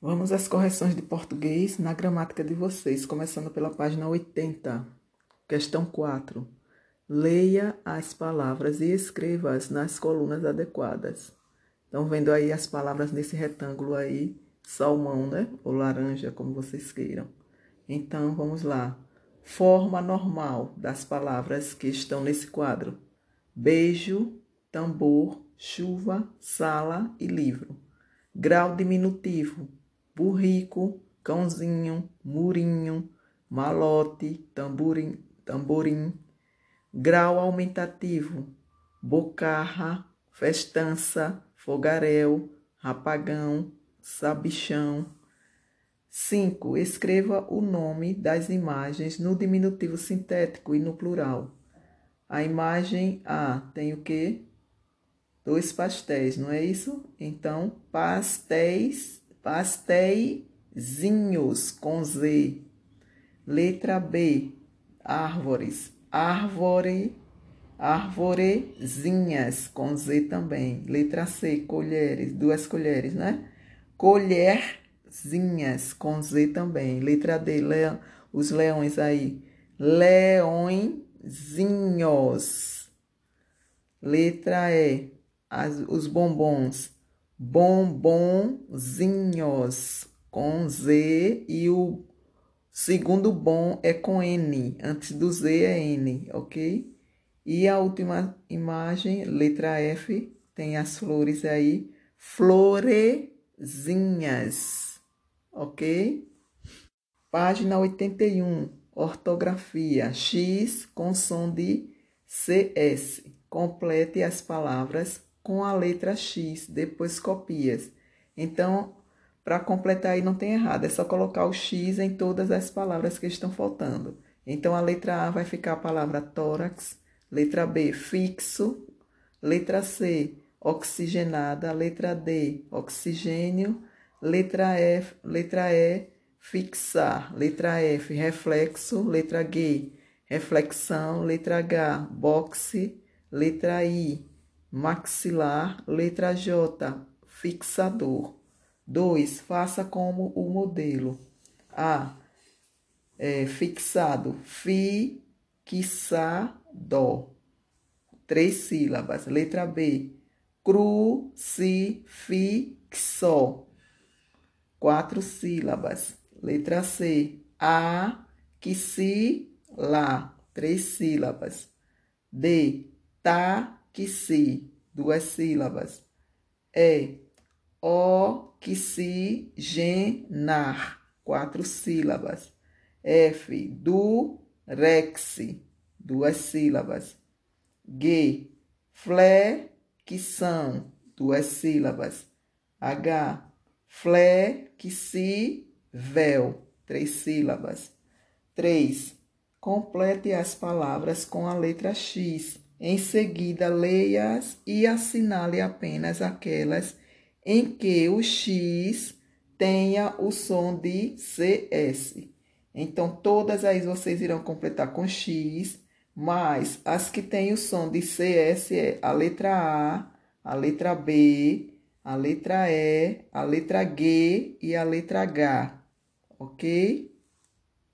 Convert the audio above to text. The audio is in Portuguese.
Vamos às correções de português na gramática de vocês, começando pela página 80. Questão 4. Leia as palavras e escreva-as nas colunas adequadas. Estão vendo aí as palavras nesse retângulo aí, salmão, né? Ou laranja, como vocês queiram. Então, vamos lá. Forma normal das palavras que estão nesse quadro: beijo, tambor, chuva, sala e livro. Grau diminutivo burrico, cãozinho, murinho, malote, tamborim, tamborim, grau aumentativo, bocarra, festança, fogaréu, rapagão, sabichão. 5. Escreva o nome das imagens no diminutivo sintético e no plural. A imagem A tem o quê? Dois pastéis, não é isso? Então, pastéis Pastéisinhos com Z. Letra B. Árvores. Árvore. Arvorezinhas com Z também. Letra C. Colheres. Duas colheres, né? Colherzinhas com Z também. Letra D. Leão, os leões aí. Leõezinhos. Letra E. As, os bombons bombonzinhos com Z e o segundo bom é com N, antes do Z é N, ok? E a última imagem, letra F, tem as flores aí, florezinhas, ok? Página 81, ortografia, X com som de CS. Complete as palavras com a letra X, depois copias. Então, para completar aí não tem errado, é só colocar o X em todas as palavras que estão faltando. Então, a letra A vai ficar a palavra tórax, letra B, fixo, letra C, oxigenada, letra D, oxigênio, letra F, letra E, fixar, letra F, reflexo, letra G, reflexão, letra H, boxe, letra I, maxilar, letra J, fixador. 2. Faça como o modelo. A. É, fixado, fixado. Três sílabas. Letra B. Crucifixo. Quatro sílabas. Letra C. A. Que se lá. Três sílabas. D. Tá que se, duas sílabas. É oxigenar, quatro sílabas. F, do rex, duas sílabas. G, flexão, duas sílabas. H, flexível, três sílabas. 3. Complete as palavras com a letra X em seguida, leia-as e assinale apenas aquelas em que o X tenha o som de CS. Então, todas aí vocês irão completar com X, mas as que têm o som de CS é a letra A, a letra B, a letra E, a letra G e a letra H, ok?